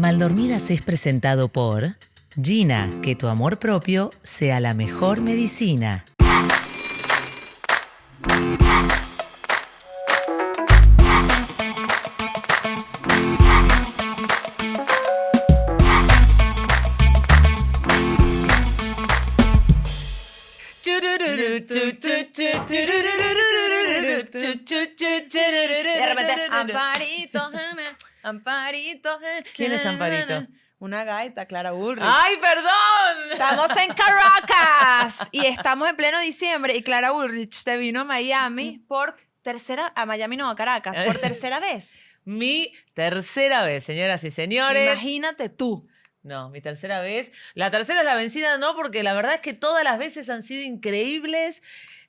Maldormidas es presentado por Gina, que tu amor propio sea la mejor medicina. De repente, Amparito, Amparito. ¿Quién es Amparito? Una gaita, Clara Burrich. ¡Ay, perdón! Estamos en Caracas y estamos en pleno diciembre y Clara Ulrich se vino a Miami por tercera, a Miami no, a Caracas, por tercera vez. Mi tercera vez, señoras y señores. Imagínate tú. No, mi tercera vez. La tercera es la vencida, no, porque la verdad es que todas las veces han sido increíbles.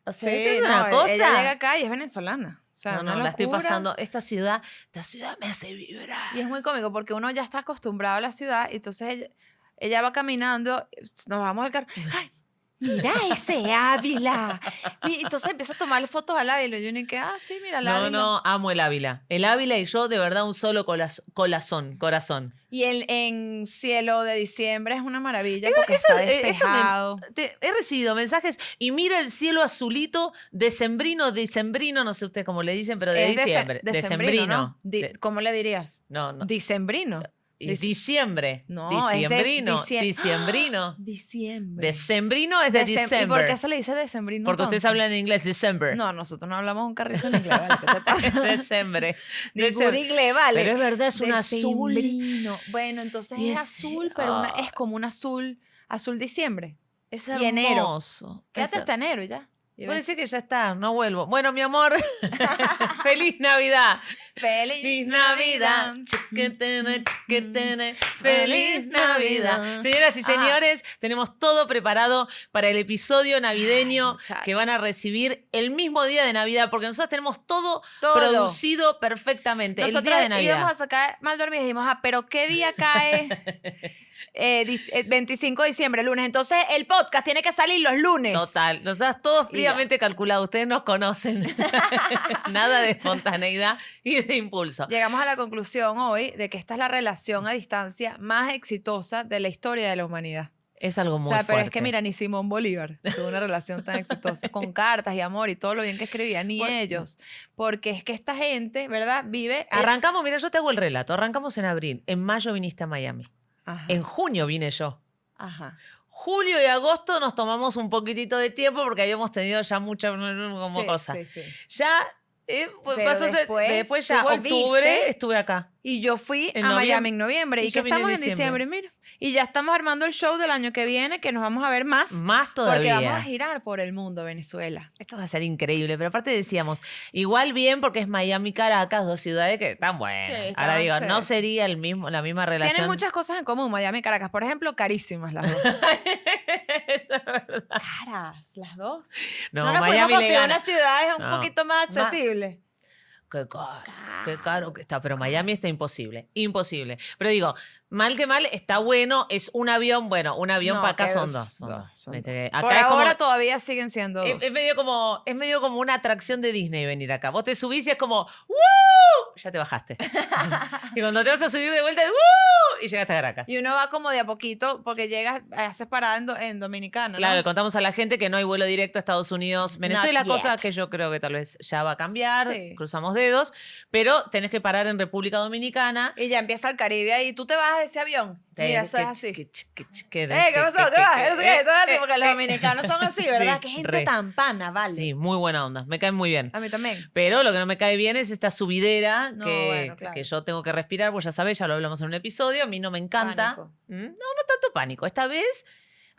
O sea, es una no, cosa. Ella llega acá y es venezolana. Sea, no, no, la estoy pasando. Esta ciudad, esta ciudad me hace vibrar. Y es muy cómico porque uno ya está acostumbrado a la ciudad y entonces ella, ella va caminando, nos vamos al carro. ¡Ay! Mira ese Ávila. Y entonces empieza a tomarle fotos al Ávila. Y yo ni que, ah, sí, mira el No, Ávila. no, amo el Ávila. El Ávila y yo, de verdad, un solo corazón, corazón. Y el, en cielo de diciembre es una maravilla porque Eso, está eh, me- te- he recibido mensajes y mira el cielo azulito, decembrino, decembrino, no sé ustedes cómo le dicen, pero de Es dece- diciembre. decembrino, ¿no? Di- ¿Cómo le dirías? no, no. Dicembrino. Diciembre. No, es de diciembrino. diciem- Diciembrino. Diciembre. Decembrino es de Decem- ¿Y por diciembre. qué se le dice decembrino? Porque ustedes hablan en inglés, December. No, nosotros no hablamos un carrizo en inglés, ¿vale? ¿Qué te es pasa? diciembre. Ni Decem- inglés, vale. Pero es verdad, es un azul. Bueno, entonces es, es- azul, pero una- ah. es como un azul, azul diciembre. Es y enero. hermoso. Quédate Es hasta enero ya. Puede ves. ser que ya está, no vuelvo. Bueno, mi amor, feliz Navidad. Feliz Navidad, chiquitene, chiquitene, feliz Navidad. Señoras y Ah. señores, tenemos todo preparado para el episodio navideño que van a recibir el mismo día de Navidad, porque nosotros tenemos todo, Todo. producido perfectamente. el día de Navidad. íbamos a sacar mal dormidos y dijimos, ah, pero ¿qué día cae? Eh, dis- eh, 25 de diciembre, lunes. Entonces el podcast tiene que salir los lunes. Total, todos Y ya. fríamente calculados, ustedes nos conocen. Nada de espontaneidad y de impulso. Llegamos a la conclusión hoy de que esta es la relación a distancia más exitosa de la historia de la humanidad. Es algo O muy sea, pero fuerte. es que mira, ni Simón Bolívar tuvo una relación tan exitosa con cartas y amor y todo lo bien que escribía, ni ellos. Porque es que esta gente, ¿verdad? Vive. eh, Arrancamos, mira, yo te hago el relato. Arrancamos en abril. En mayo viniste a Miami. Ajá, En junio vine yo. ajá. Julio y agosto nos tomamos un poquitito de tiempo porque habíamos tenido ya mucha como Sí, cosa. sí, sí. Ya eh, pues pasó después, después ya octubre estuve acá. Y yo fui a. Miami en noviembre. Y que estamos en diciembre. mira. Y ya estamos armando el show del año que viene, que nos vamos a ver más. Más Porque todavía. vamos a girar por el mundo, Venezuela. Esto va a ser increíble, pero aparte decíamos, igual bien porque es Miami Caracas, dos ciudades que están buenas. Ahora digo, no sería el mismo, la misma relación. Tienen muchas cosas en común, Miami y Caracas. Por ejemplo, carísimas las dos. Eso es verdad. Caras, las dos. No, No, nos Miami pudimos le conseguir unas ciudades un No. poquito más Ma- accesibles. Qué caro, qué caro que está. Pero Miami está imposible, imposible. Pero digo, mal que mal, está bueno, es un avión, bueno, un avión No, para acá son dos, dos. son dos, son acá Por es como- ahora todavía siguen siendo es, dos. es medio como, es medio como una atracción de Disney venir acá. Vos te subís y es como, ¡Woo! Ya te bajaste. y cuando te vas a subir de vuelta, ¡Woo! Y llegaste a Caracas. Y uno va como de a poquito porque llegas, haces parada en, do- en Dominicana. Claro, contamos a la gente que no hay vuelo directo a Estados Unidos, Venezuela, Not cosa que yo creo que tal vez ya va a cambiar, Sí. cruzamos dedos, pero tenés que parar en República Dominicana. Y ya empieza el Caribe ahí. ¿Tú te vas de ese avión? Mira, eso es así. que- que- que- que- Eh, ¿qué pasó? ¿Qué va? que- No sé qué, todo así, eh, porque los eh, dominicanos son así, ¿verdad? Sí, Qué gente re. tan pana, vale. Sí, muy buena onda, me caen muy bien. A mí también. Pero lo que no me cae bien es esta subidera No, que, bueno, claro. que yo tengo que respirar, pues ya sabés, ya lo hablamos en un episodio, a mí no me encanta. ¿Mm? No, no tanto pánico. Esta vez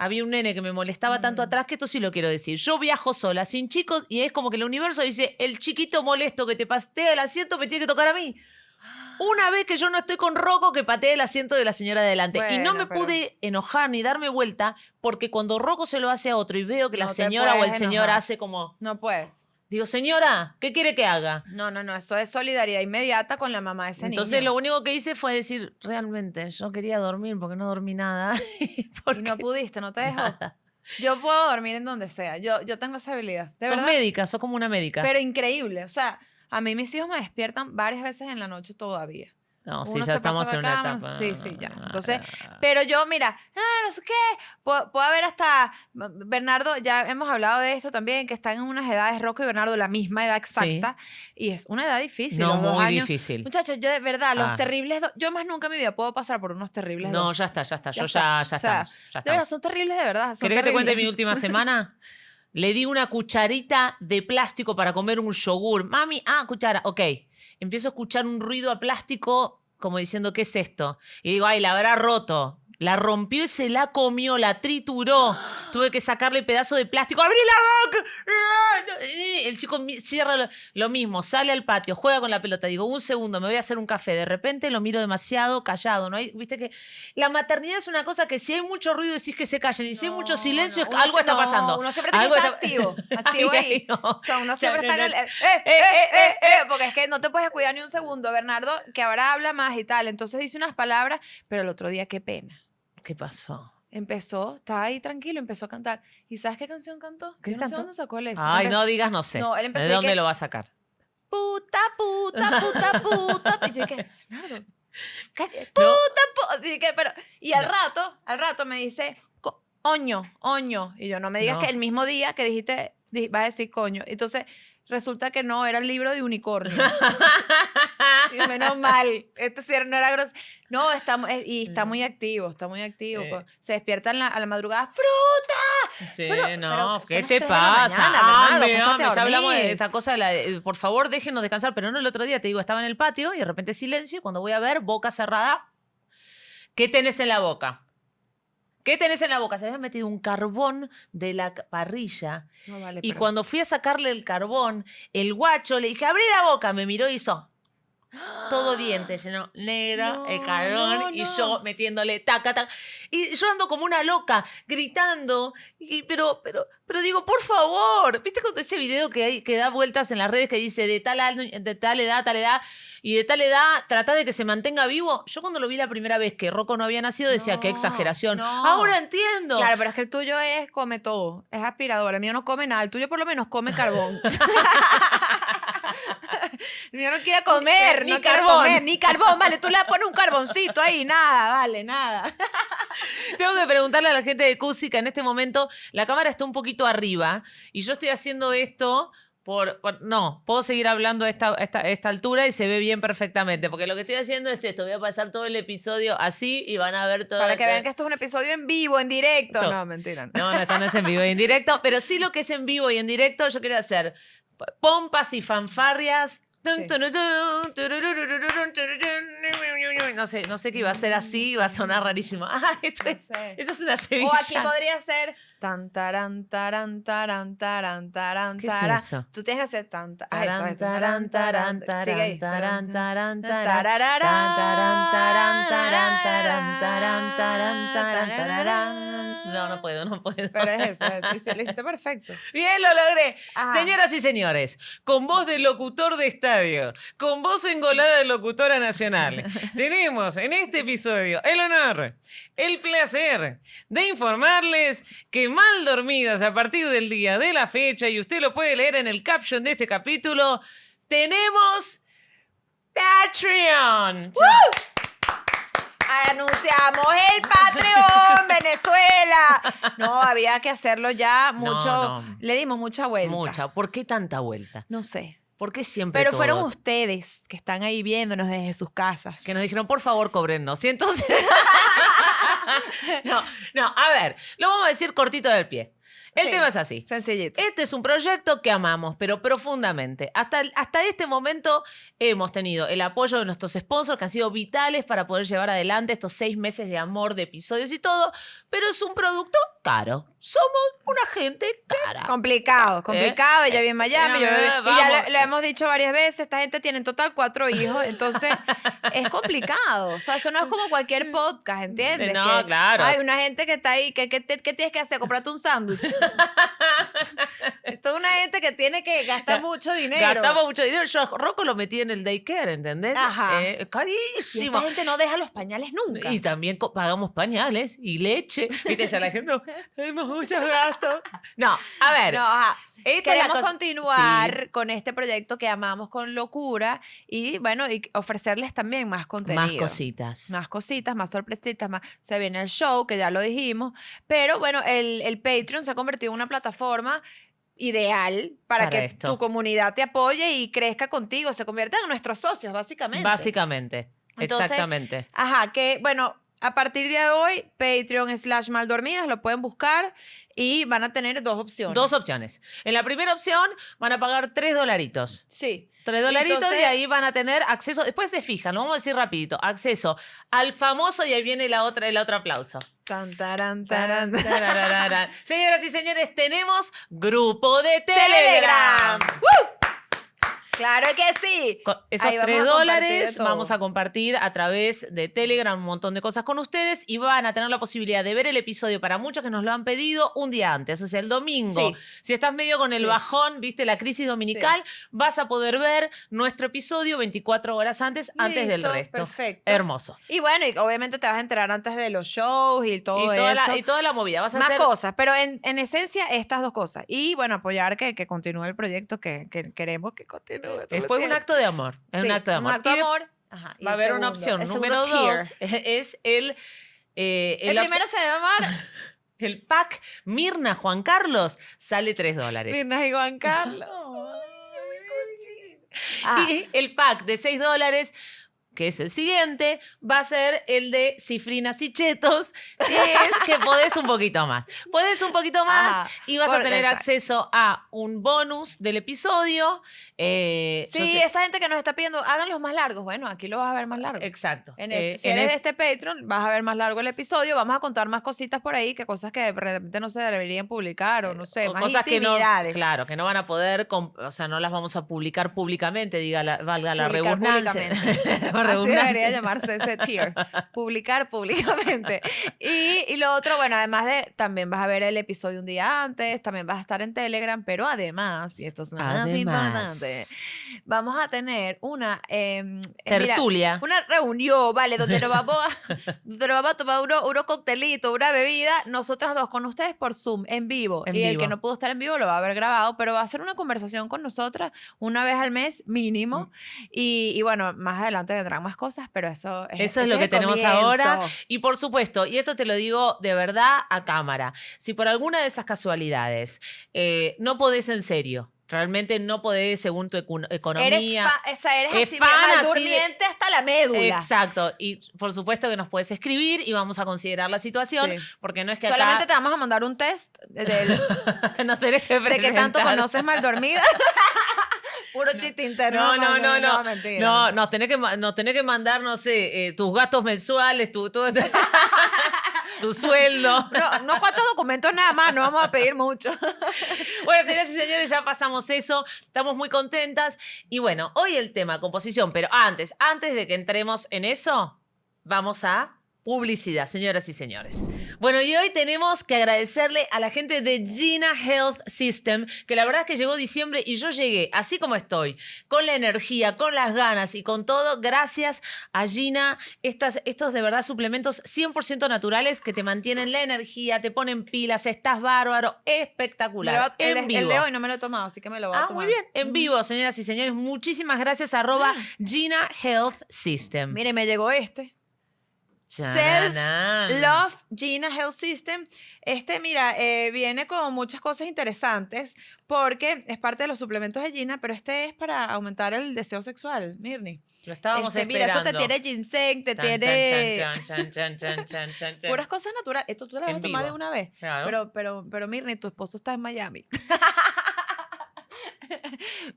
había un nene que me molestaba tanto Mm. atrás que esto sí lo quiero decir. Yo viajo sola, sin chicos, y es como que el universo dice, el chiquito molesto que te patea el asiento me tiene que tocar a mí. Una vez que yo no estoy con Rocco que patee el asiento de la señora de adelante. y no me pero- pude enojar ni darme vuelta porque cuando Rocco se lo hace a otro y veo que la No señora o el señor hace como, No puedes. Digo, señora, ¿qué quiere que haga? No, no, no. Eso es solidaridad inmediata con la mamá de ese Entonces niño. lo único que hice fue decir, realmente, yo quería dormir porque no dormí nada. Y no pudiste, no te dejó. Yo puedo dormir en donde sea. Yo, yo tengo esa habilidad. De sos verdad. médica, sos como una médica. Pero increíble. O sea, a mí mis hijos me despiertan varias veces en la noche todavía. No, sí, uno ya se estamos en una etapa. Sí, sí, ya. Entonces, pero yo, mira, ah, no sé qué, puedo, puedo haber hasta, Bernardo, ya hemos hablado de esto también, que están en unas edades, Rocco y Bernardo, la misma edad exacta, y es una edad difícil. No, los dos muy años. difícil. Muchachos, yo de verdad, los Ah. terribles, yo más nunca en mi vida puedo pasar por unos terribles. No, dos. ya está, ya está. Yo está. ya, ya O sea, estamos. Ya De verdad, estamos. son terribles de verdad. son ¿Querés que te cuente mi última semana? Le di una cucharita de plástico para comer un yogur. Mami, ah, cuchara, ok. Empiezo a escuchar un ruido a plástico como diciendo, ¿qué es esto? Y digo, ay, la habrá roto. La rompió y se la comió, la trituró. Tuve que sacarle pedazo de plástico. ¡Abrí la boca! El chico cierra lo, lo mismo, sale al patio, juega con la pelota. Digo, un segundo, me voy a hacer un café. De repente lo miro demasiado callado. ¿no? hay Viste que la maternidad es una cosa que si hay mucho ruido decís que se callen. Y si hay mucho silencio, no, algo se- está pasando. Uno siempre tiene que estar activo. Activo ahí. O sea, uno siempre está en el. Eh, eh, eh, eh, eh, porque es que no te puedes cuidar ni un segundo. Bernardo, que ahora habla más y tal. Entonces dice unas palabras, pero el otro día, qué pena. ¿Qué pasó? Empezó, estaba ahí tranquilo, empezó a cantar. ¿Y sabes qué canción cantó? ¿Qué Yo no sé cantó? dónde sacó el eso. Ay, no digas, no sé. No, él empezó ¿De y dónde que- lo va a sacar? Puta, puta, puta, puta. Y yo dije, cállate, puta, puta. Así que, pero, y al No. rato, al rato me dice, co- oño, oño. Y yo, no me digas No. que el mismo día que dijiste, di- vas a decir coño. Entonces, resulta que no, era el libro de unicornio. Y menos mal. Este cierre no era grosero. No, está, eh, y está muy activo, está muy activo. Eh. co- Se despierta en la- a la madrugada, ¡fruta! Sí, no, pero ¿qué te pasa? mañana, Bernardo, Hambre, acuéstate a hambre. Ya hablamos de esta cosa, de la de, por favor, déjenos descansar. Pero no el otro día, te digo, estaba en el patio y de repente silencio. Y cuando voy a ver, boca cerrada, ¿qué tenés en la boca? ¿Qué tenés en la boca? Se había metido un carbón de la parrilla. No vale, Y pero- cuando fui a sacarle el carbón, el guacho le dije, abrí la boca. Me miró y hizo. Todo diente, lleno negro, el No, carbón, no, y no. yo metiéndole taca, taca. Y yo ando como una loca, gritando. Y, pero, pero, pero digo, por favor, ¿viste cuando ese video que, hay, que da vueltas en las redes que dice de tal, de tal edad, tal edad, y de tal edad trata de que se mantenga vivo? Yo cuando lo vi la primera vez que Rocco no había nacido decía, qué No, exageración. no. Ahora entiendo. Claro, pero es que el tuyo es come todo, es aspirador. El mío no come nada. El tuyo por lo menos come carbón. mío no quiere comer, Ni no carbón. comer, ni carbón. Vale, tú le pones un carboncito ahí, nada, vale, nada. Tengo que preguntarle a la gente de Cusi que en este momento la cámara está un poquito arriba y yo estoy haciendo esto por, por- no, puedo seguir hablando a esta, esta, esta altura y se ve bien perfectamente, porque lo que estoy haciendo es esto, voy a pasar todo el episodio así y van a ver todo. Para que vean que esto es un episodio en vivo, en directo. Todo. No, mentira. no. No, no, esto no es en vivo y en directo, pero sí lo que es en vivo y en directo, yo quiero hacer pompas y fanfarrias. Sí. No sé, no sé qué iba a ser así, iba a sonar rarísimo. Ah, esto No es, sé. eso es una sevilla. O aquí podría ser tan taran taran taran taran taran ¿Qué es eso? Tú tienes que hacer tan Taran, esto es taran taran Sigue ahí. taran, taran, taran, taran, Tarararán, taran, taran, taran, taran, taran, taran, taran, tararán. No, no puedo, no puedo. Pero es eso, es, lo hiciste perfecto. Bien, lo logré. Ajá. Señoras y señores, con voz de locutor de estadio, con voz engolada de locutora nacional, tenemos en este episodio el honor, el placer de informarles que mal dormidas a partir del día de la fecha, y usted lo puede leer en el caption de este capítulo, tenemos Patreon. Anunciamos el Patreon, Venezuela. No, había que hacerlo ya mucho. no. Le dimos mucha vuelta. Mucha. ¿Por qué tanta vuelta? No sé. ¿Por qué siempre Pero todo? fueron ustedes que están ahí viéndonos desde sus casas. que nos dijeron, por favor, cobrennos. Y entonces. no, no, a ver, lo vamos a decir cortito del pie. El Sí, tema es así. Sencillito. Este es un proyecto que amamos, pero profundamente. Hasta, hasta este momento hemos tenido el apoyo de nuestros sponsors que han sido vitales para poder llevar adelante estos seis meses de amor, de episodios y todo, pero es un producto caro. Somos una gente cara. Complicado, complicado. Ella vive en Miami. yo Eh, vivo- y ya lo, lo hemos dicho varias veces. Esta gente tiene en total cuatro hijos. Entonces, es complicado. O sea, eso no es como cualquier podcast, ¿entiendes? No, Que claro. Hay una gente que está ahí. que ¿Qué, qué tienes que hacer? Comprarte un sándwich. Esto es una gente que tiene que gastar mucho dinero. Gastamos mucho dinero. Yo a Rocco lo metí en el daycare, ¿entendés? Ajá. Eh, Y carísimo. esta gente no deja los pañales nunca. Y también pagamos pañales y leche. Viste, ya la gente, no, tenemos muchos gastos. No, a ver. No, ajá. Esta Queremos continuar con este proyecto que amamos con locura y bueno, y ofrecerles también más contenido. más cositas. Más cositas, más sorpresitas, más. Se viene el show, que ya lo dijimos. Pero bueno, el, el Patreon se ha convertido en una plataforma ideal para, Para que esto. tu comunidad te apoye y crezca contigo. Se conviertan en nuestros socios, básicamente. Básicamente. Entonces, Exactamente. Ajá, que bueno, a partir de hoy, Patreon slash maldormidas, lo pueden buscar y van a tener dos opciones. Dos opciones. En la primera opción van a pagar tres dolaritos. Sí. Tres dolaritos Entonces- y ahí van a tener acceso, después se fijan, lo vamos a decir rapidito, acceso al famoso y ahí viene la otra, el otro aplauso. Tan, taran, taran. Tarararara. Señoras y señores, tenemos grupo de Telegram. Telegram. Claro que sí. Con esos Ahí vamos tres a compartir dólares de todo. vamos a compartir a través de Telegram un montón de cosas con ustedes y van a tener la posibilidad de ver el episodio para muchos que nos lo han pedido un día antes, o sea, el domingo. Sí. Si estás medio con el Sí. bajón, viste, la crisis dominical, vas a poder ver nuestro episodio 24 horas antes, antes del resto. perfecto. Hermoso. Y bueno, y obviamente te vas a enterar antes de los shows y todo y, toda eso. la, y toda la movida. Vas a Más hacer cosas, pero en, en esencia estas dos cosas. Y bueno, apoyar que, que continúe el proyecto que, que queremos que continúe. ¿Tú me Después un acto de amor. Es Sí, un acto de amor. Un acto de amor. Ajá, Va a el haber una segundo, opción. el Número tier. dos es el. eh, El, la primero opción- se va a llamar El pack Mirna Juan Carlos sale 3 dólares. Mirna y Juan Carlos. Ah, Y el pack de 6 dólares, que es el siguiente, va a ser el de cifrinas y chetos, que es que podés un poquito más. Podés un poquito más Ajá, y vas a tener exacto. acceso a un bonus del episodio. eh, sí, sé- esa gente que nos está pidiendo, háganlos más largos. Bueno, aquí lo vas a ver más largo. Exacto. En el- Eh, si en eres de es- este Patreon, vas a ver más largo el episodio. Vamos a contar más cositas por ahí, que cosas que de repente no se deberían publicar o no sé, o más cosas que no, claro, que no van a poder, o sea, no las vamos a publicar públicamente, diga la- valga la redundancia. La Así debería llamarse ese tier. Publicar públicamente. Y, y lo otro, bueno, además de, también vas a ver el episodio un día antes, también vas a estar en Telegram, pero además, y esto es más importante, vamos a tener una... eh, eh, mira, Tertulia. una reunión, ¿vale? Donde nos vamos a, donde nos vamos a tomar uno- unos coctelitos, una bebida, nosotras dos con ustedes por Zoom, en vivo. En y el vivo. que no pudo estar en vivo lo va a haber grabado, pero va a ser una conversación con nosotras una vez al mes mínimo. Y, y bueno, más adelante más cosas, pero eso es Eso es lo que tenemos comienzo. ahora. Y por supuesto, y esto te lo digo de verdad a cámara, si por alguna de esas casualidades eh, no podés en serio, realmente no podés según tu ecu- Eres, economía. fa- o sea, eres es así, fan mal así durmiente hasta la médula. Exacto, y por supuesto que nos puedes escribir y vamos a considerar la situación, Sí. porque no es que Solamente te acá vamos a mandar un test del- que de que tanto conoces mal dormida. Puro chiste interno. No, no, no, no. mentira. No, nos tenés que, nos tenés que mandar, no sé, eh, tus gastos mensuales, tu, tu, tu sueldo. No, no cuántos documentos nada más, no vamos a pedir mucho. Bueno, señoras y señores, ya pasamos eso. Estamos muy contentas. Y bueno, hoy el tema composición, pero antes, antes de que entremos en eso, vamos a publicidad, señoras y señores. Bueno, y hoy tenemos que agradecerle a la gente de Gina Health System, que la verdad es que llegó diciembre y yo llegué así como estoy, con la energía, con las ganas y con todo, gracias a Gina, estas, estos de verdad suplementos 100% naturales que te mantienen la energía, te ponen pilas, estás bárbaro, espectacular. el, en el vivo. de hoy no me lo he tomado, así que me lo voy a Ah, tomar. muy bien. En vivo, señoras y señores. Muchísimas gracias. Arroba Gina Health System. Mire, me llegó este. Self Love Gina Health System. Este, mira, eh, viene con muchas cosas interesantes porque es parte de los suplementos de Gina, pero este es para aumentar el deseo sexual, Mirni. Lo estábamos Este, mira, esperando. eso te tiene ginseng, te Chan, tiene chan, chan, puras cosas naturales. Esto tú lo vas a tomar de una vez. Claro. Pero, pero, pero Mirni, tu esposo está en Miami.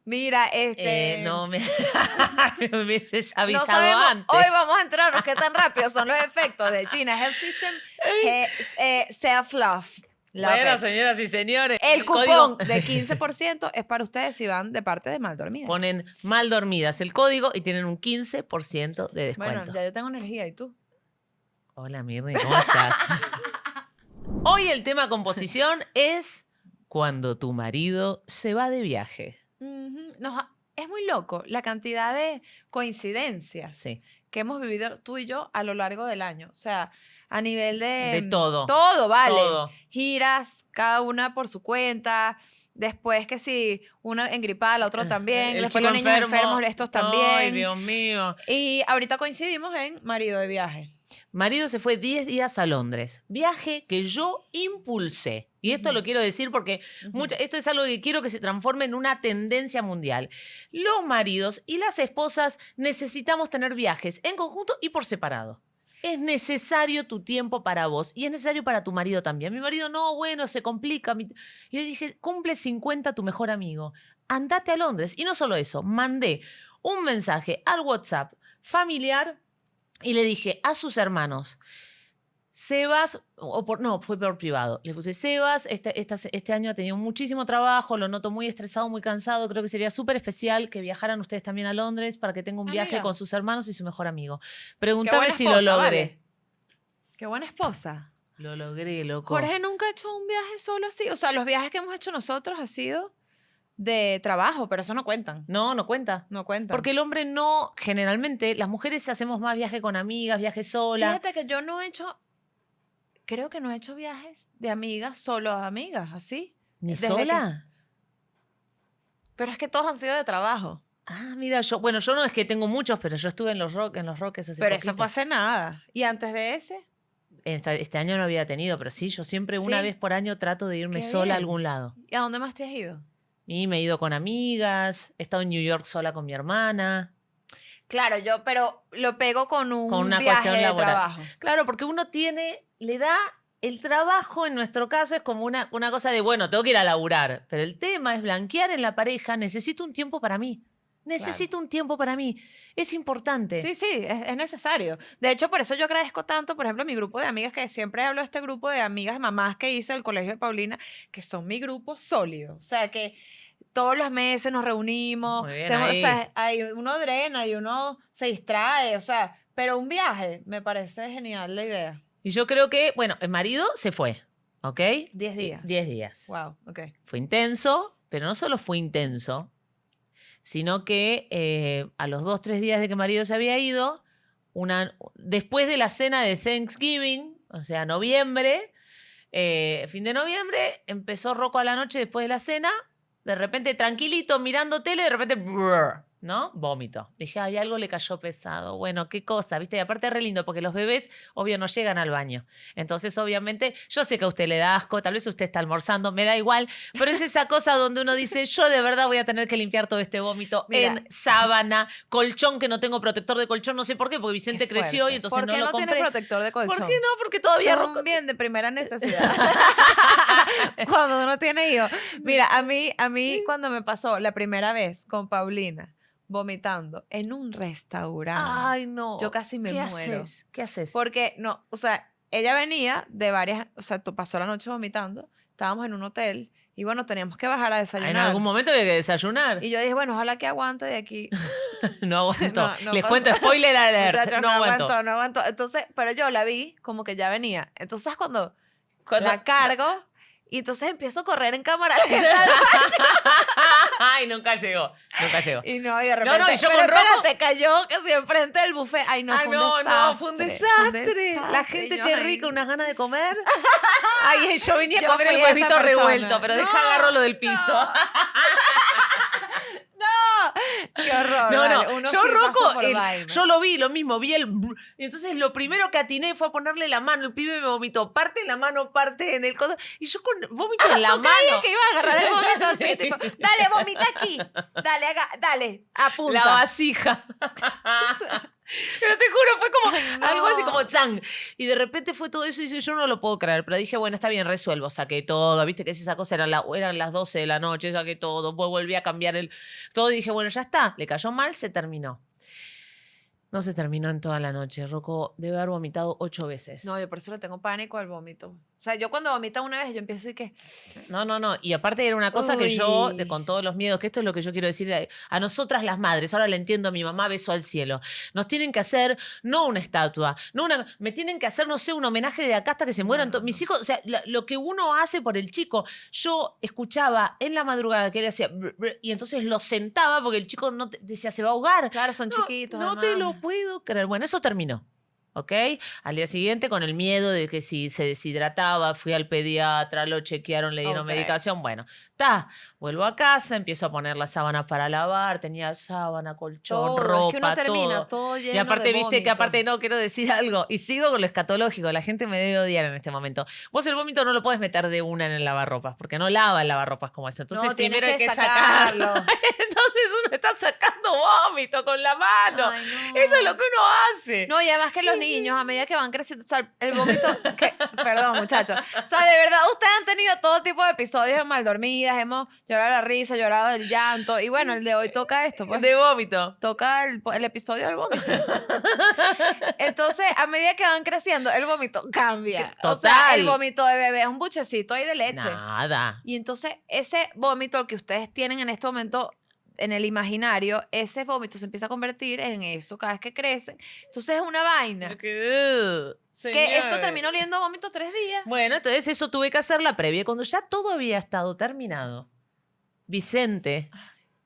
Mira, este. Eh, no me, me hubieses no avisado sabemos, antes. hoy vamos a entrarnos qué tan rápido son los efectos de Gina Health System eh, Self Love. Love bueno, señoras y señores. El código- cupón de 15% es para ustedes si van de parte de mal dormidas. Ponen mal dormidas el código y tienen un 15% de descuento. bueno, ya yo tengo energía, ¿y tú? Hola, Mirni, ¿cómo estás? Hoy el tema composición es cuando tu marido se va de viaje. Nos es muy loco la cantidad de coincidencias Sí. que hemos vivido tú y yo a lo largo del año. O sea, a nivel de... De todo. Todo, vale. Todo. Giras, cada una por su cuenta. Después que si una engripada, la otra también. El Después los niños enfermo. enfermos, estos también. Ay, Dios mío. Y ahorita coincidimos en marido de viaje. Marido se fue 10 días a Londres. Viaje que yo impulsé. Y esto lo quiero decir porque mucha- esto es algo que quiero que se transforme en una tendencia mundial. Los maridos y las esposas necesitamos tener viajes en conjunto y por separado. Es necesario tu tiempo para vos y es necesario para tu marido también. Mi marido, no, bueno, se complica. Y le dije, cumple 50 tu mejor amigo. Andate a Londres. Y no solo eso, mandé un mensaje al WhatsApp familiar y le dije a sus hermanos, Sebas, o por, no, fue por privado, le puse, Sebas, este, este año ha tenido muchísimo trabajo, lo noto muy estresado, muy cansado, creo que sería súper especial que viajaran ustedes también a Londres para que tenga un Ah, viaje mira. con sus hermanos y su mejor amigo. Pregúntame si esposa, lo logré. vale. Qué buena esposa. Lo logré, loco. Jorge nunca ha hecho un viaje solo así. O sea, los viajes que hemos hecho nosotros ha sido de trabajo, pero eso no cuentan. No, no cuenta. No cuentan. Porque el hombre no, generalmente, las mujeres hacemos más viaje con amigas, viaje sola. Fíjate que yo no he hecho, creo que no he hecho viajes de amigas, solo a amigas, así. ¿Ni desde sola? Pero es que todos han sido de trabajo. Ah, mira, yo, bueno, yo no es que tengo muchos, pero yo estuve en los rock, en los roques hace pero eso poquito. fue hace nada. Y antes de ese, este año no había tenido, pero sí, yo siempre una Sí. vez por año trato de irme Qué sola a algún lado. ¿y a dónde más te has ido? Y me he ido con amigas, he estado en New York sola con mi hermana. Claro, yo, pero lo pego con un Con una viaje cuestión de trabajo. Claro, porque uno tiene, le da el trabajo en nuestro caso es como una, una cosa de, bueno, tengo que ir a laburar, pero el tema es blanquear en la pareja, necesito un tiempo para mí. Necesito un tiempo para mí. Es importante. Sí, sí, es, es necesario. De hecho, por eso yo agradezco tanto, por ejemplo, mi grupo de amigas, que siempre hablo de este grupo de amigas mamás que hice del colegio de Paulina, que son mi grupo sólido. O sea, que todos los meses nos reunimos. Muy bien, tenemos- ahí. O sea, hay, uno drena y uno se distrae. O sea, pero un viaje me parece genial la idea. Y yo creo que, bueno, el marido se fue, ¿ok? Diez días. Diez días. Wow, ok. Fue intenso, pero no solo fue intenso, sino que eh, a los dos, tres días de que marido se había ido, una, después de la cena de Thanksgiving, o sea, noviembre, eh, fin de noviembre, empezó Rocco a la noche después de la cena, de repente tranquilito, mirando tele, de repente, ¿no? Vómito. Dije, ay, algo le cayó pesado. Bueno, qué cosa, ¿viste? Y aparte es re lindo, porque los bebés, obvio, no llegan al baño. Entonces, obviamente, yo sé que a usted le da asco, tal vez usted está almorzando, me da igual, pero es esa cosa donde uno dice, yo de verdad voy a tener que limpiar todo este vómito Mira. en sábana, colchón, que no tengo protector de colchón, no sé por qué, porque Vicente creció y entonces ¿Por no qué lo no compré. tienes protector de colchón? ¿Por qué no? Porque todavía Son bien de primera necesidad. cuando uno tiene hijos. Mira, a mí, a mí cuando me pasó la primera vez con Paulina vomitando en un restaurante. Ay, no. Yo casi me ¿Qué muero. haces? ¿Qué haces? Porque no, o sea, ella venía de varias, o sea, to- pasó la noche vomitando. Estábamos en un hotel y bueno, teníamos que bajar a desayunar. en algún momento hay que desayunar. Y yo dije, bueno, ojalá que aguante de aquí. No aguanto. No, no Les cuento spoiler alert. Muchachos, no, aguanto. aguantó, no aguantó. Entonces, pero yo la vi como que ya venía. Entonces, cuando Cuando- la cargo y entonces empiezo a correr en cámara lenta Ay, nunca llegó. Nunca llegó. y no, y de repente, no, y yo pero con cayó casi enfrente del buffet. Ay, no, Ay, fue un no, desastre. no, fue un desastre. La desastre. gente yo, qué rica, unas ganas de comer. Ay, yo venía Yo a comer el huevito revuelto, pero deja No, agarro lo del piso. Qué horror. No, no, vale, uno yo sí Rocco, el- yo lo vi, lo mismo, vi el... entonces lo primero que atiné fue a ponerle la mano, el pibe me vomitó, parte en la mano, parte en el codo, y yo con vómito en la ¿Tú creías mano. que iba a agarrar el vómito así, tipo, dale, vomita aquí, dale, haga, dale, apunta. La vasija. Pero te juro, fue como Ay, no. algo así como chang. Y de repente fue todo eso y yo no lo puedo creer. Pero dije, bueno, está bien, resuelvo. Saqué todo. Viste que es esa cosa, eran, la- eran las 12 de la noche, saqué todo. Pues volví a cambiar el todo y dije, bueno, ya está. Le cayó mal, se terminó. No se terminó en toda la noche. Rocco debe haber vomitado ocho veces. No, yo por eso le tengo pánico al vómito. O sea, yo cuando vomita una vez, yo empiezo y que. No, no, no. Y aparte era una cosa que yo, de- con todos los miedos, que esto es lo que yo quiero decir a, a nosotras las madres, ahora le entiendo a mi mamá, beso al cielo. Nos tienen que hacer, no una estatua, no una, me tienen que hacer, no sé, un homenaje de acá hasta que se mueran. to- Mis hijos, o sea, la- lo que uno hace por el chico, yo escuchaba en la madrugada que él hacía, y entonces lo sentaba porque el chico no te- decía, se va a ahogar. Claro, son No, chiquitos. No te además. lo puedo creer. Bueno, eso terminó. ¿Ok? Al día siguiente, con el miedo de que si se deshidrataba, fui al pediatra, lo chequearon, le dieron medicación. Bueno, está. Vuelvo a casa, empiezo a poner las sábanas para lavar. Tenía sábana, colchón, Todo, ropa, es que uno termina todo. todo, lleno Y aparte, de viste que aparte no, quiero decir algo. Y sigo con lo escatológico. La gente me debe odiar en este momento. Vos el vómito no lo puedes meter de una en el lavarropas, porque no lava el lavarropas como eso. Entonces, No, primero hay que que sacarlo. sacarlo. Entonces uno está sacando vómito con la mano. Ay, no. Eso es lo que uno hace. No, y además que los niños, a medida que van creciendo, o sea, el vómito, que- perdón muchachos, o sea, de verdad ustedes han tenido todo tipo de episodios de mal dormidas, hemos llorado la risa, llorado el llanto, y bueno, el de hoy toca esto, pues. De vómito. Toca el, el episodio del vómito. Entonces, a medida que van creciendo, el vómito cambia. O sea, Total. el vómito de bebé es un buchecito ahí de leche. Nada. Y entonces, ese vómito que ustedes tienen en este momento en el imaginario, ese vómito se empieza a convertir en eso cada vez que crecen. Entonces, es una vaina. Que, Que esto señor. terminó oliendo vómito tres días. Bueno, entonces eso tuve que hacer la previa. Cuando ya todo había estado terminado, Vicente,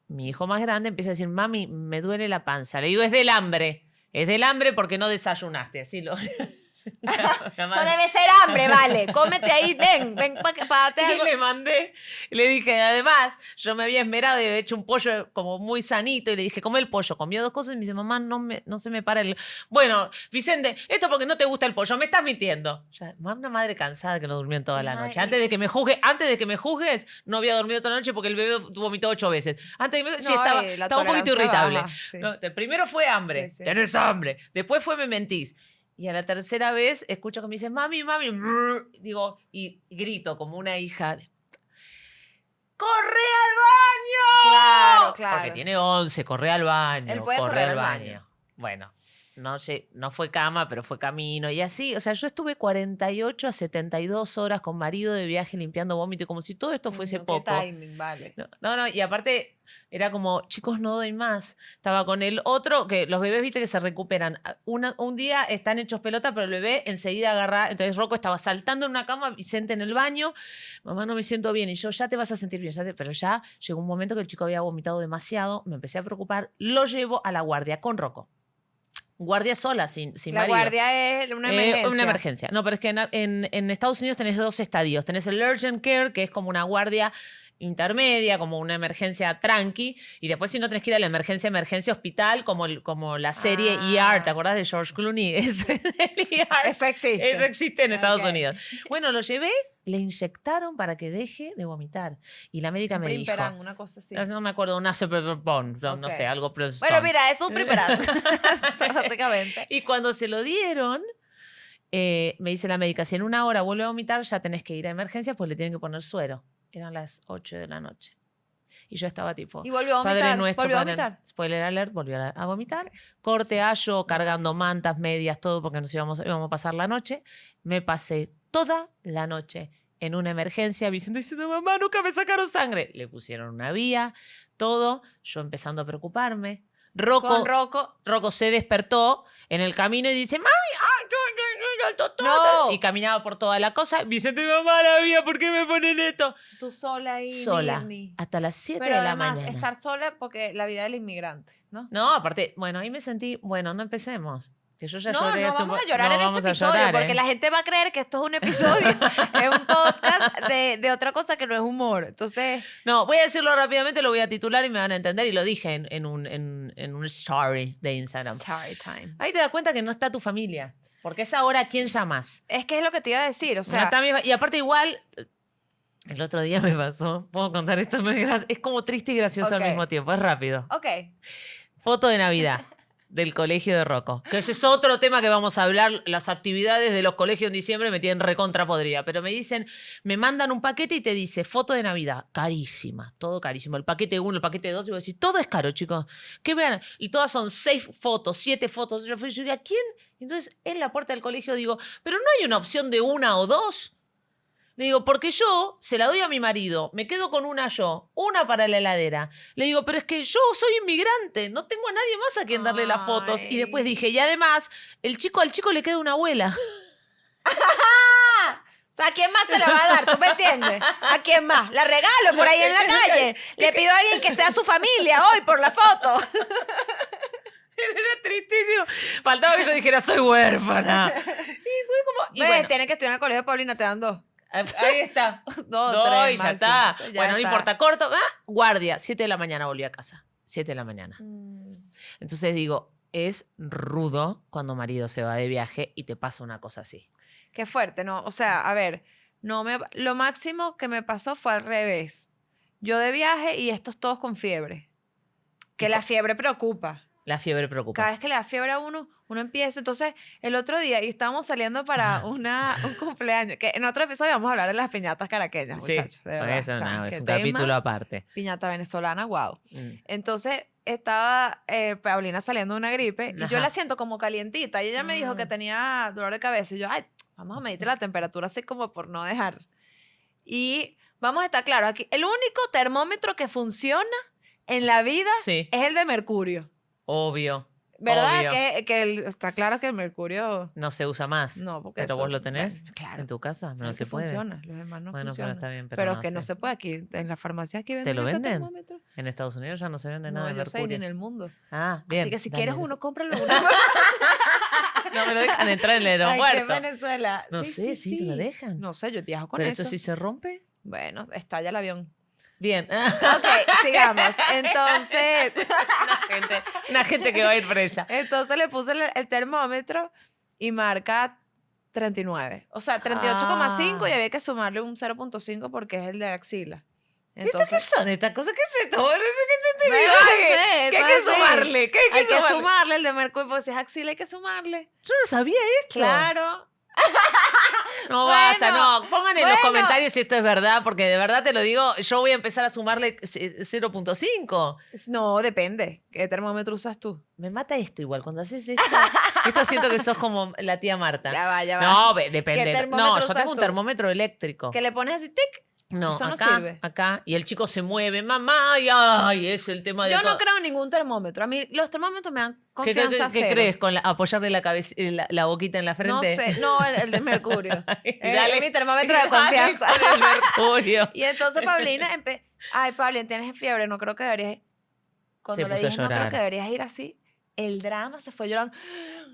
mi hijo más grande, empieza a decir, mami, me duele la panza. Le digo, es del hambre. Es del hambre porque no desayunaste. Así lo... Eso debe ser hambre, vale. Cómete ahí, ven, ven para darte Y algo. le mandé, le dije, además, yo me había esmerado y había hecho un pollo como muy sanito, y le dije, come el pollo. Comió dos cosas y me dice, mamá, no, me, no se me para el... Bueno, Vicente, esto porque no te gusta el pollo, me estás mintiendo. Ya, una madre cansada que no durmió toda la noche. Antes de que me juzgue, antes de que me juzgues, no había dormido toda la noche porque el bebé vomitó ocho veces. Antes de que me... sí, No, estaba, estaba un poquito irritable. baja, sí. No, primero fue hambre, sí. tenés hambre. Después fue me mentís. Y a la tercera vez escucho que me dice, mami, mami, brr", digo, y grito como una hija de ¡Corre al baño! Claro, claro. Porque tiene 11, corre al baño. Él puede corre correr al al baño. baño. Bueno, no no fue cama, pero fue camino. Y así, o sea, yo estuve 48 a 72 horas con marido de viaje limpiando vómito, como si todo esto fuese Coño, poco. Qué timing, vale. No, no, no, y aparte era como, chicos, no doy más. Estaba con el otro, que los bebés, viste, que se recuperan. Una- un día están hechos pelota, pero el bebé enseguida agarra. Entonces Rocco estaba saltando en una cama, Vicente en el baño. Mamá, no me siento bien. Y yo, ya te vas a sentir bien. ya te-". Pero ya llegó un momento que el chico había vomitado demasiado. Me empecé a preocupar. Lo llevo a la guardia con Rocco. Guardia sola, sin, sin La marido. guardia es una Eh, emergencia. una emergencia. No, pero es que en, en- en Estados Unidos tenés dos estadios. Tenés el urgent care, que es como una guardia intermedia, como una emergencia tranqui, y después si no tenés que ir a la emergencia, emergencia hospital, como, el- como la serie Ah. ER, ¿te acordás de George Clooney? Eso es el ER. Eso existe. Eso existe en Estados. Unidos. Bueno, lo llevé, le inyectaron para que deje de vomitar. Y la médica Un me dijo, una cosa así. no me acuerdo, una superbon, no, no sé, algo Bueno, mira, es un primperán. Básicamente. Y cuando se lo dieron, eh, me dice la médica, si en una hora vuelve a vomitar, ya tenés que ir a emergencias, pues le tienen que poner suero. Eran las 8 de la noche. Y yo estaba tipo, Y volvió a vomitar. Padre nuestro, volvió a Padre- vomitar. spoiler alert, volvió a, vomitar. Corte a yo cargando mantas, medias, todo, porque nos íbamos, íbamos a pasar la noche. Me pasé toda la noche en una emergencia, Vicente diciendo, mamá, nunca me sacaron sangre. Le pusieron una vía, todo, yo empezando a preocuparme. Rocco, Rocco. Rocco se despertó en el camino y dice, mami, ay, no, no, no, no, doctor". No. Y caminaba por toda la cosa. Vicente, mamá, la vía, ¿por qué me ponen esto? Tú sola ahí, Sola. Mirni. Hasta las 7 Pero de la mañana. estar sola porque la vida del inmigrante, ¿no? No, aparte, bueno, ahí me sentí, bueno, no empecemos. Que yo ya No, lloré no vamos a llorar no en este episodio llorar, porque ¿eh? la gente va a creer que esto es un episodio, es un podcast de, de otra cosa que no es humor. Entonces, No, voy a decirlo rápidamente, lo voy a titular y me van a entender. Y lo dije en, en un, en, en un story de Instagram. story time. Ahí te das cuenta que no está tu familia. Porque es ahora quién llamas. Es que es lo que te iba a decir, o sea, y aparte igual, el otro día me pasó, puedo contar esto, es, como triste y gracioso al mismo tiempo, es rápido. ok, Foto de Navidad. del colegio de Rocco. Que ese es otro tema que vamos a hablar. Las actividades de los colegios en diciembre me tienen recontra podrida. Pero me dicen, me mandan un paquete y te dice foto de Navidad. Carísima, todo carísimo. El paquete 1, el paquete 2, y vos decís, todo es caro, chicos. ¿Qué vean? Y todas son seis fotos, siete fotos. Yo fui, yo digo, ¿a quién? Entonces, en la puerta del colegio digo, pero no hay una opción de una o dos. Le digo, porque yo se la doy a mi marido, me quedo con una yo, una para la heladera. Le digo, pero es que yo soy inmigrante, no tengo a nadie más a quien darle las fotos. Y después dije, y además, el chico al chico le queda una abuela. ¿a quién más se la va a dar? ¿Tú me entiendes? ¿A quién más? La regalo por ahí en la calle. Le pido a alguien que sea su familia hoy por la foto. Era tristísimo. Faltaba que yo dijera, soy huérfana. Y fue como. y Ves, bueno, tienes que estudiar en el colegio de Paulina, te dan dos. ahí está. Dos, No, tres y ya máximo. está. Ya bueno, no está. importa. Corto. Ah, guardia. Siete de la mañana volví a casa. Siete de la mañana. Mm. Entonces digo, es rudo cuando marido se va de viaje y te pasa una cosa así. Qué fuerte, ¿no? O sea, a ver, no me, lo máximo que me pasó fue al revés. Yo de viaje y estos todos con fiebre. Que la fiebre preocupa. La fiebre preocupa. Cada vez que le da fiebre a uno, uno empieza. Entonces, el otro día, y estábamos saliendo para una, un cumpleaños, que en otro episodio vamos a hablar de las piñatas caraqueñas, Sí, muchachos. De verdad. eso O sea, no, es un tema. capítulo aparte. Piñata venezolana, wow. Mm. Entonces, estaba eh, Paulina saliendo de una gripe y yo Ajá. la siento como calientita. Y ella me dijo que Mm. tenía dolor de cabeza. Y yo, ay, vamos a medir la temperatura así como por no dejar. Y vamos a estar claros, aquí el único termómetro que funciona en la vida Sí, es el de mercurio. Obvio. ¿Verdad? Obvio. Que, que el- está claro que el mercurio... No se usa más. No, porque Pero eso- vos lo tenés bueno, claro. en tu casa. No se que puede. funciona, los demás no bueno, pero funcionan. está bien. Pero, Pero, no que no sé. se puede aquí, en la farmacia aquí venden lo ese venden? termómetro. En Estados Unidos ya no se vende No, nada de yo sé, ni mercurio. en el mundo. Ah, bien. Así que si dale. quieres uno, cómpralo. No me lo dejan entrar en el Ay, qué aeropuerto. Venezuela. No sé, sí, sí, lo dejan. No sé, yo viajo con Pero eso. eso sí se rompe. Bueno, estalla el avión. Bien. Ok, sigamos. Entonces, una, gente, una gente que va a ir presa. entonces le puse el, el termómetro y marca 39. O sea, 38,5 y Ah. había que sumarle un 0.5 porque es el de axila. ¿Esto qué Entonces, son estas cosas? ¿Qué es esto? Que te, te digo, ¿qué- ¿Qué hay que sumarle? ¿Qué hay que, hay que sumarle? sumarle el de mercurio, porque si es axila hay que sumarle. Yo no sabía esto. Claro. No, Bueno, basta, no. Pongan en los comentarios si esto es verdad, porque de verdad te lo digo, yo voy a empezar a sumarle c- 0.5. No, depende. ¿Qué termómetro usas tú? Me mata esto igual, cuando haces esto. esto siento que sos como la tía Marta. Ya va, ya va. No, depende. ¿Qué No, yo usas tengo un tú? termómetro eléctrico. Que le pones así, tic. No, Eso no acá, sirve. acá. Y el chico se mueve, mamá, y ay, es el tema de Yo no creo en ningún termómetro. A mí los termómetros me dan ¿Qué, qué- confianza qué- cero. crees? ¿Con la- apoyarle la, cabeza, la, la boquita en la frente? No sé. No, el, el de mercurio. Eh, dale- mi termómetro de dale confianza. con el mercurio. Y entonces Paulina empe Ay, Paulina, tienes fiebre, no creo que deberías. Cuando Se le puso a dije, no creo que deberías ir así, el drama se fue llorando.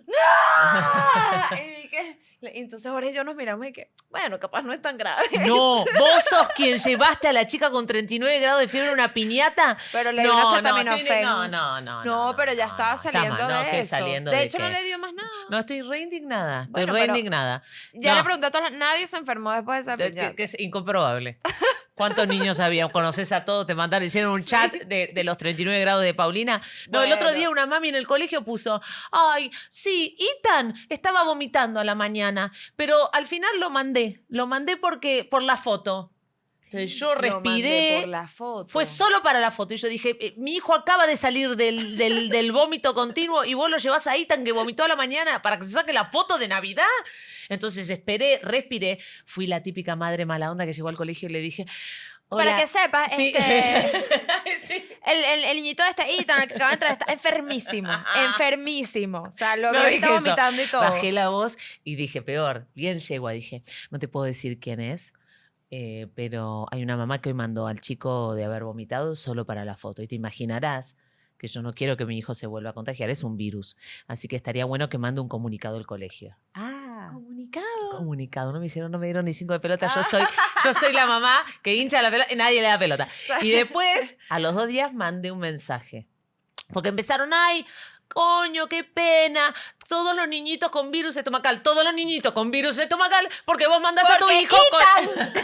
¡No! y, dije- entonces y yo nos miramos y que, bueno, capaz no es tan grave. No, vos sos quien llevaste a la chica con 39 grados de fiebre una piñata. Pero le dio no, una no, acetaminofén. no, no, no, No, no, pero ya estaba saliendo de ¿qué eso. saliendo de de hecho, no le dio más nada. No, estoy re indignada. Estoy Bueno, re indignada. Ya le pregunté a todos, nadie se enfermó después de esa piñata. que es incomprobable. ¿Cuántos niños había? ¿Conoces a todos? Te mandaron, hicieron un chat de, de los 39 grados de Paulina. No, el otro día una mami en el colegio puso, ay, sí, Ethan estaba vomitando a la mañana, pero al final lo mandé. Lo mandé porque, por la foto. Entonces yo respiré. por la foto. Fue solo para la foto. Y yo dije, eh, mi hijo acaba de salir del, del, del vómito continuo y vos lo llevas a Ethan que vomitó a la mañana para que se saque la foto de Navidad. Entonces esperé, respiré. Fui la típica madre mala onda que llegó al colegio y le dije, Para "Hola". que sepas, Sí. este, Sí. el, el, el niñito de este Ethan, el que acaba de entrar, está enfermísimo. enfermísimo. O sea, lo No veo vomitando y todo. Bajé la voz y dije, peor, bien yegua. Dije, no te puedo decir quién es, eh, pero hay una mamá que hoy mandó al chico de haber vomitado solo para la foto. Y te imaginarás que yo no quiero que mi hijo se vuelva a contagiar, es un virus. Así que estaría bueno que mande un comunicado al colegio. Ah. Comunicado. Comunicado, no me hicieron, no me dieron ni cinco de pelota. Yo soy, yo soy la mamá que hincha la pelota y nadie le da pelota. Y después, a los dos días, mandé un mensaje. Porque empezaron, ay, coño, qué pena. Todos los niñitos con virus estomacal, todos los niñitos con virus estomacal, porque vos mandás a tu Porque hijo con.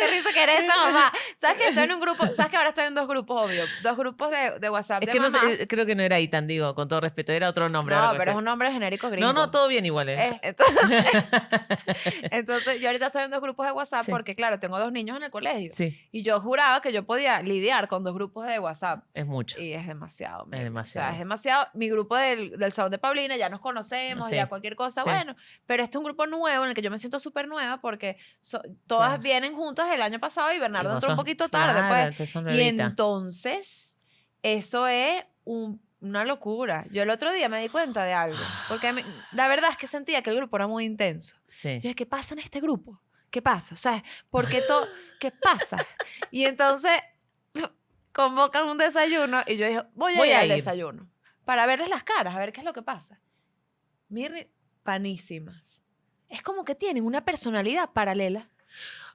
Qué risa que eres esa mamá. ¿Sabes que estoy en un grupo? ¿Sabes que ahora estoy en dos grupos, obvio? Dos grupos de, de WhatsApp Es de que no sé, mamás. creo que no era Itan, digo, con todo respeto, era otro nombre. No, pero es un nombre genérico gringo. No, no, todo bien igual. ¿eh? Eh, entonces, entonces, yo ahorita estoy en dos grupos de WhatsApp Sí. porque, claro, tengo dos niños en el colegio. Sí, Y yo juraba que yo podía lidiar con dos grupos de WhatsApp. es mucho. Y es demasiado. Es demasiado. O sea, es demasiado. Mi grupo del, del salón de Paulina, ya nos conocemos, Sí. ya cualquier cosa, bueno. Pero este es un grupo nuevo en el que yo me siento súper nueva porque so- todas Claro. vienen juntas el año pasado y Bernardo Y entró un sos- poquito tarde. claro, pues. son Y entonces, eso es un- una locura. Yo el otro día me di cuenta de algo. Porque mí- la verdad es que sentía que el grupo era muy intenso. Sí. Yo dije, ¿qué pasa en este grupo? ¿Qué pasa? O sea, ¿por qué todo? ¿Qué pasa? Y entonces convocan un desayuno y yo dije, voy a Voy ir a al ir. desayuno para verles las caras, a ver qué es lo que pasa. Mirri, panísimas. Es como que tienen una personalidad paralela.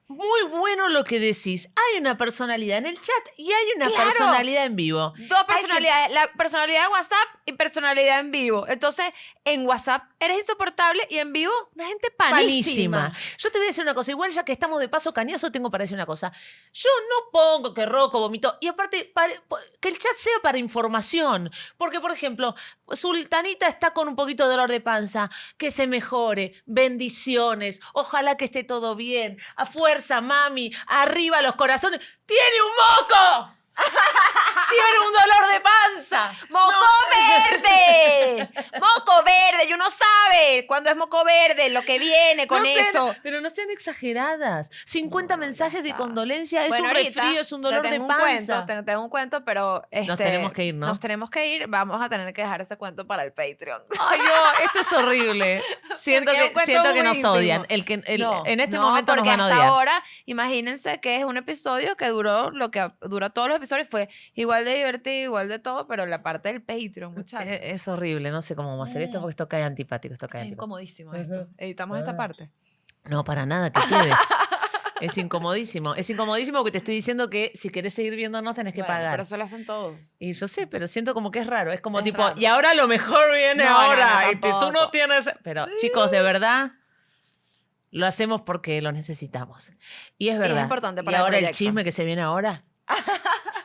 Muy bueno lo que decís. Hay una personalidad en el chat y hay una Claro. personalidad en vivo. Dos personalidades, la personalidad de WhatsApp y personalidad en vivo. Entonces, en WhatsApp eres insoportable y en vivo una gente panísima. Panísima. Yo te voy a decir una cosa, igual ya que estamos de paso cañoso, tengo para decir una cosa. Yo no pongo que Rocco vomitó. Y aparte, po- que el chat sea para información. Porque, por ejemplo, Sultanita está con un poquito de dolor de panza. Que se mejore. Bendiciones. Ojalá que esté todo bien. A fuerza, mami. Arriba los corazones. ¡Tiene un moco! ¡Tiene un dolor de panza! ¡Moco No. verde! ¡Moco verde! Y uno sabe cuando es moco verde lo que viene con No sean- eso. pero no sean exageradas. 50 mensajes de condolencia, es Bueno, un resfrío, es un te dolor de tengo un panza. cuento, te tengo un cuento, pero este, tenemos que ir, ¿no? Nos tenemos que ir. Vamos a tener que dejar ese cuento para el Patreon. Ay, no, esto es horrible. Siento Porque un que, cuento siento que nos íntimo. odian. El que, el- No, en este momento nos porque van a hasta odiar. ahora, imagínense que es un episodio que duró lo que dura todos los episodios, fue igual de divertido, igual de todo, pero la parte del Patreon, muchachos. Es, es horrible, no sé cómo vamos a hacer esto porque esto cae antipático, esto cae Es antipático. incomodísimo esto. Editamos esta Ah. parte. No, para nada, que quede. es incomodísimo. Es incomodísimo porque te estoy diciendo que si querés seguir viéndonos tenés que Bueno, pagar. Pero eso lo hacen todos. Y yo sé, pero siento como que es raro. Es como Es tipo, raro. y ahora lo mejor viene No, no, ahora. no, y tú- no tienes. Pero, chicos, de verdad. Lo hacemos porque lo necesitamos. Y es verdad. importante y para el ahora el proyecto. chisme que se viene ahora.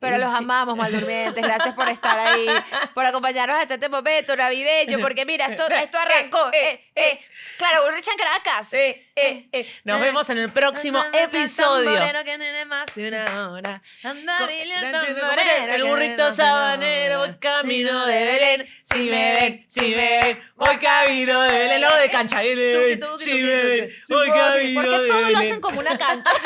Pero los amamos, Maldurmientes. Gracias por estar ahí, por acompañarnos hasta este momento navideño. Porque mira, esto, esto arrancó. Eh, eh, Claro, Richard Caracas. Eh, eh, eh. Nos eh. vemos en el próximo episodio. El burrito sabanero, voy camino de Belén. Si me ven, si me ven, voy camino de Belén. Lo de cancha. Belén. Si me ven, voy camino Porque de todo lo Belén. hacen como una cancha.